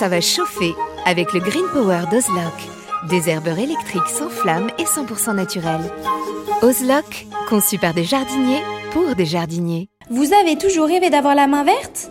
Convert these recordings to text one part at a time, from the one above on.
ça va chauffer avec le Green Power d'Ozlock. Des herbeurs électriques sans flamme et 100% naturels. Ozlock, conçu par des jardiniers pour des jardiniers. Vous avez toujours rêvé d'avoir la main verte?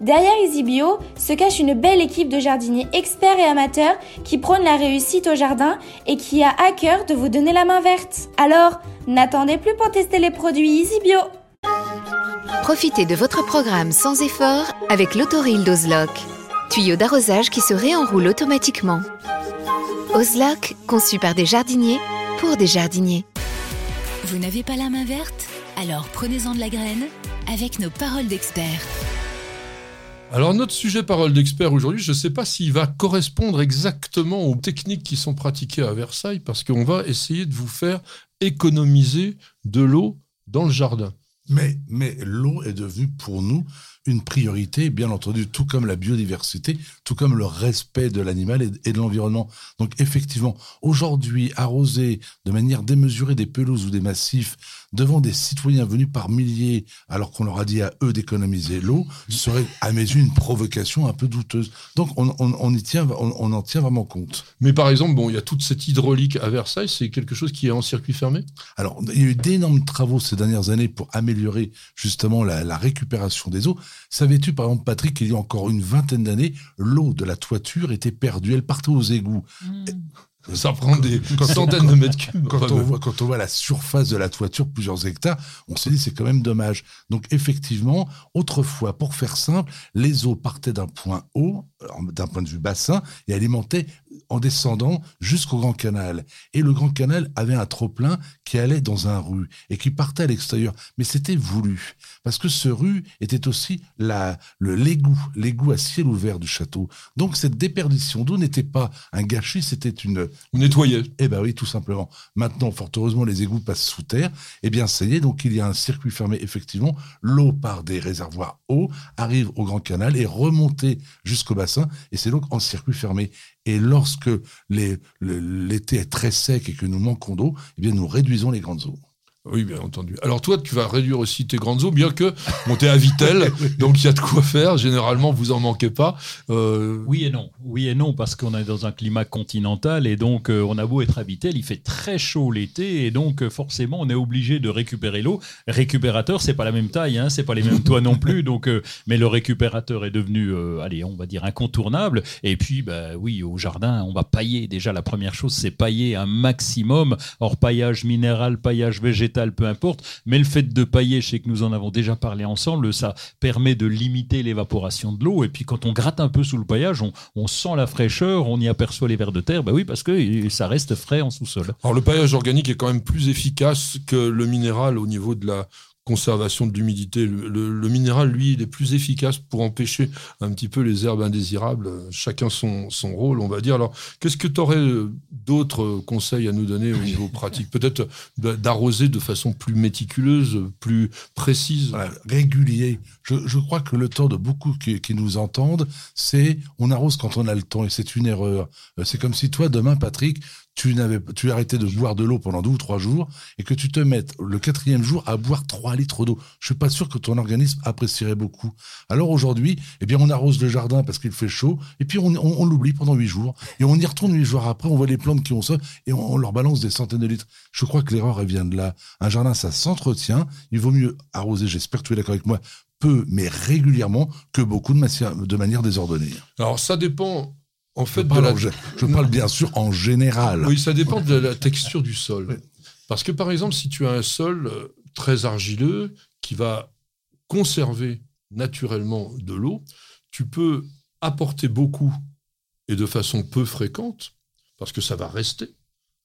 Derrière EasyBio se cache une belle équipe de jardiniers experts et amateurs qui prônent la réussite au jardin et qui a à cœur de vous donner la main verte. Alors, n'attendez plus pour tester les produits EasyBio. Profitez de votre programme sans effort avec l'autoril d'Ozlock. Tuyau d'arrosage qui se réenroule automatiquement. Ozlock, conçu par des jardiniers pour des jardiniers. Vous n'avez pas la main verte? Alors prenez-en de la graine avec nos paroles d'experts. Alors notre sujet parole d'expert aujourd'hui, je ne sais pas s'il va correspondre exactement aux techniques qui sont pratiquées à Versailles, parce qu'on va essayer de vous faire économiser de l'eau dans le jardin. Mais, mais l'eau est devenue pour nous une priorité, bien entendu, tout comme la biodiversité, tout comme le respect de l'animal et, de l'environnement. Donc effectivement, aujourd'hui, arroser de manière démesurée des pelouses ou des massifs devant des citoyens venus par milliers, alors qu'on leur a dit à eux d'économiser l'eau, serait à mes yeux une provocation un peu douteuse. Donc on, y tient, on, en tient vraiment compte. Mais par exemple, bon, il y a toute cette hydraulique à Versailles, c'est quelque chose qui est en circuit fermé? Alors, il y a eu d'énormes travaux ces dernières années pour améliorer justement la, la récupération des eaux. Savais-tu, par exemple, Patrick, qu'il y a encore une vingtaine d'années, l'eau de la toiture était perdue, elle partait aux égouts. Hmm. Ça prend des centaines de mètres cubes. Quand, on voit, quand on voit la surface de la toiture, plusieurs hectares, on se dit c'est quand même dommage. Donc effectivement, autrefois, pour faire simple, les eaux partaient d'un point haut, d'un point de vue bassin, et alimentaient en descendant jusqu'au Grand Canal. Et le Grand Canal avait un trop-plein qui allait dans un rue et qui partait à l'extérieur. Mais c'était voulu. Parce que ce rue était aussi la, le l'égout, l'égout à ciel ouvert du château. Donc cette déperdition d'eau n'était pas un gâchis, c'était une... On nettoyait. Eh ben oui, tout simplement. Maintenant, fort heureusement, les égouts passent sous terre. Eh bien, ça y est, donc il y a un circuit fermé, effectivement. L'eau par des réservoirs hauts arrive au Grand Canal et remontée jusqu'au bassin. Et c'est donc en circuit fermé. Et lorsque l'été est très sec et que nous manquons d'eau, eh bien, nous réduisons les grandes eaux. Oui, bien entendu. Alors toi, tu vas réduire aussi tes grandes eaux, bien que monter à Vitel, donc il y a de quoi faire. Généralement, vous en manquez pas. Euh, oui et non. Oui et non, parce qu'on est dans un climat continental et donc euh, on a beau être à Vitel, il fait très chaud l'été et donc euh, forcément on est obligé de récupérer l'eau. Récupérateur, c'est pas la même taille, hein, c'est pas les mêmes toits non plus. Donc, mais le récupérateur est devenu, allez, on va dire incontournable. Et puis, bah oui, au jardin, on va pailler. Déjà, la première chose, c'est pailler un maximum. Hors paillage minéral, paillage végétal peu importe. Mais le fait de pailler, je sais que nous en avons déjà parlé ensemble, ça permet de limiter l'évaporation de l'eau. Et puis quand on gratte un peu sous le paillage, on, sent la fraîcheur, on y aperçoit les vers de terre. Bah oui, parce que ça reste frais en sous-sol. Alors le paillage organique est quand même plus efficace que le minéral au niveau de la conservation de l'humidité. Le, minéral, lui, il est plus efficace pour empêcher un petit peu les herbes indésirables. Chacun son, son rôle, on va dire. Alors, qu'est-ce que tu aurais euh, d'autres conseils à nous donner au niveau pratique? Peut-être d'arroser de façon plus méticuleuse, plus précise? Régulier. Je, crois que le temps de beaucoup qui, qui nous entendent, c'est on arrose quand on a le temps et c'est une erreur. Euh, c'est comme si toi, demain, Patrick, tu n'avais, tu arrêtais de boire de l'eau pendant deux ou trois jours et que tu te mettes le quatrième jour à boire trois litres d'eau. Je suis pas sûr que ton organisme apprécierait beaucoup. Alors aujourd'hui, eh bien, on arrose le jardin parce qu'il fait chaud et puis on, on, l'oublie pendant huit jours et on y retourne huit jours après. On voit les plantes qui ont ça et on, leur balance des centaines de litres. Je crois que l'erreur elle vient de là. Un jardin, ça s'entretient. Il vaut mieux arroser. J'espère que tu es d'accord avec moi peu mais régulièrement que beaucoup de, de manière désordonnée. Alors ça dépend en fait, je, parle, bien sûr en général. Oui, ça dépend de la texture du sol. Parce que par exemple, si tu as un sol euh, très argileux qui va conserver naturellement de l'eau, tu peux apporter beaucoup et de façon peu fréquente, parce que ça va rester.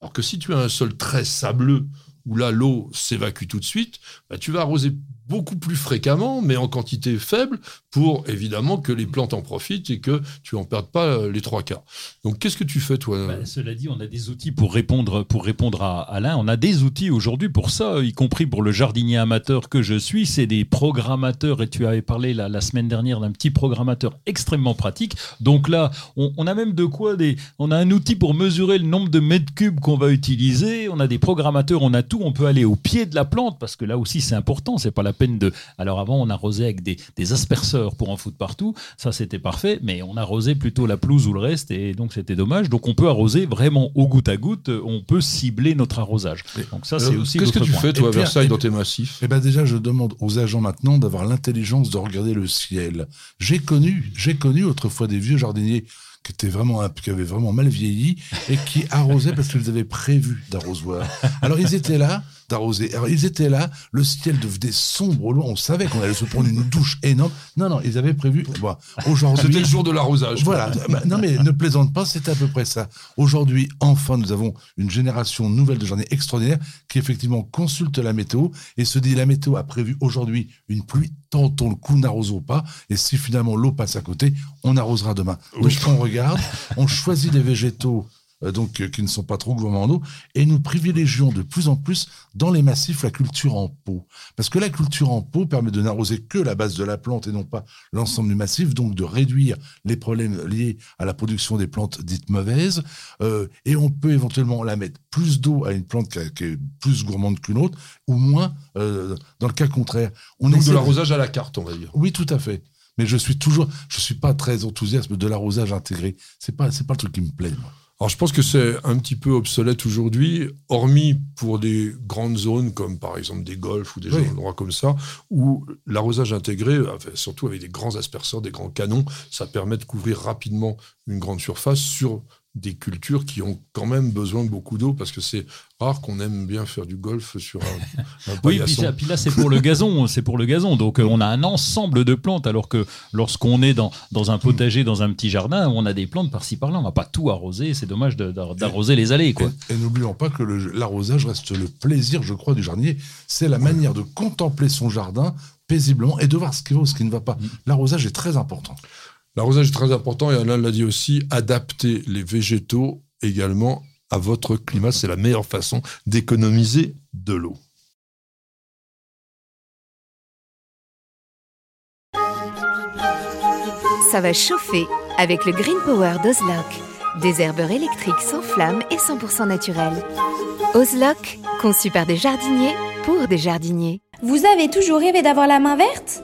Alors que si tu as un sol très sableux, où là l'eau s'évacue tout de suite, bah, tu vas arroser beaucoup plus fréquemment, mais en quantité faible, pour évidemment que les plantes en profitent et que tu en perdes pas euh, les trois quarts. Donc qu'est-ce que tu fais toi bah, Cela dit, on a des outils pour répondre, pour répondre à Alain. On a des outils aujourd'hui pour ça, y compris pour le jardinier amateur que je suis. C'est des programmateurs, et tu avais parlé la, semaine dernière d'un petit programmateur extrêmement pratique. Donc là, on, on, a même de quoi des, on a un outil pour mesurer le nombre de mètres cubes qu'on va utiliser. On a des programmateurs, on a tout. On peut aller au pied de la plante parce que là aussi c'est important. C'est pas la peine de. Alors avant, on arrosait avec des, des asperceurs pour en foutre partout. Ça, c'était parfait. Mais on arrosait plutôt la pelouse ou le reste. Et donc, c'était dommage. Donc, on peut arroser vraiment au goutte à goutte. On peut cibler notre arrosage. Donc, ça, c'est aussi. Qu'est-ce que tu fais, toi, à Versailles, dans tes massifs? Eh ben, déjà, je demande aux agents maintenant d'avoir l'intelligence de regarder le ciel. J'ai connu, j'ai connu autrefois des vieux jardiniers qui étaient vraiment qui avaient vraiment mal vieilli et qui arrosaient parce qu'ils avaient prévu d'arrosoir. Alors ils étaient là d'arroser. Alors ils étaient là, le ciel devenait sombre au loin, on savait qu'on allait se prendre une douche énorme. Non non, ils avaient prévu. Bon, aujourd'hui, c'était le jour de l'arrosage. Voilà. non mais ne plaisante pas, c'est à peu près ça. Aujourd'hui, enfin, nous avons une génération nouvelle de journées extraordinaires qui effectivement consulte la météo et se dit la météo a prévu aujourd'hui une pluie tentons le coup, n'arrosons pas. Et si finalement l'eau passe à côté, on arrosera demain. Donc on regarde, on choisit des végétaux donc euh, qui ne sont pas trop gourmands en eau, et nous privilégions de plus en plus dans les massifs la culture en pot. Parce que la culture en pot permet de n'arroser que la base de la plante et non pas l'ensemble du massif, donc de réduire les problèmes liés à la production des plantes dites mauvaises, euh, et on peut éventuellement la mettre plus d'eau à une plante qui, est plus gourmande qu'une autre, ou moins euh, dans le cas contraire. On donc de l'arrosage à la carte, on va dire. Oui, tout à fait. Mais je suis toujours, je suis pas très enthousiaste de l'arrosage intégré. C'est pas, c'est pas le truc qui me plaît. Moi. Alors je pense que c'est un petit peu obsolète aujourd'hui, hormis pour des grandes zones comme par exemple des golfs ou des endroits comme ça, où l'arrosage intégré, surtout avec des grands asperceurs, des grands canons, ça permet de couvrir rapidement une grande surface sur des cultures qui ont quand même besoin de beaucoup d'eau parce que c'est rare qu'on aime bien faire du golf sur un, un Oui, puis, puis, là c'est pour le gazon, c'est pour le gazon. Donc euh, on a un ensemble de plantes alors que lorsqu'on est dans, dans un potager, dans un petit jardin, on a des plantes par-ci par-là, on va pas tout arroser, c'est dommage d'arroser les allées quoi. Et, n'oublions pas que l'arrosage reste le plaisir, je crois, du jardinier. C'est la manière de contempler son jardin paisiblement et de voir ce qui va ou ce qui ne va pas. Mm. L'arrosage est très important. L'arrosage est très important et Alain l'a dit aussi, adapter les végétaux également à votre climat, c'est la meilleure façon d'économiser de l'eau. Ça va chauffer avec le Green Power d'Ozlock. Des herbeurs électriques sans flamme et 100% naturels. Ozlock, conçu par des jardiniers pour des jardiniers. Vous avez toujours rêvé d'avoir la main verte?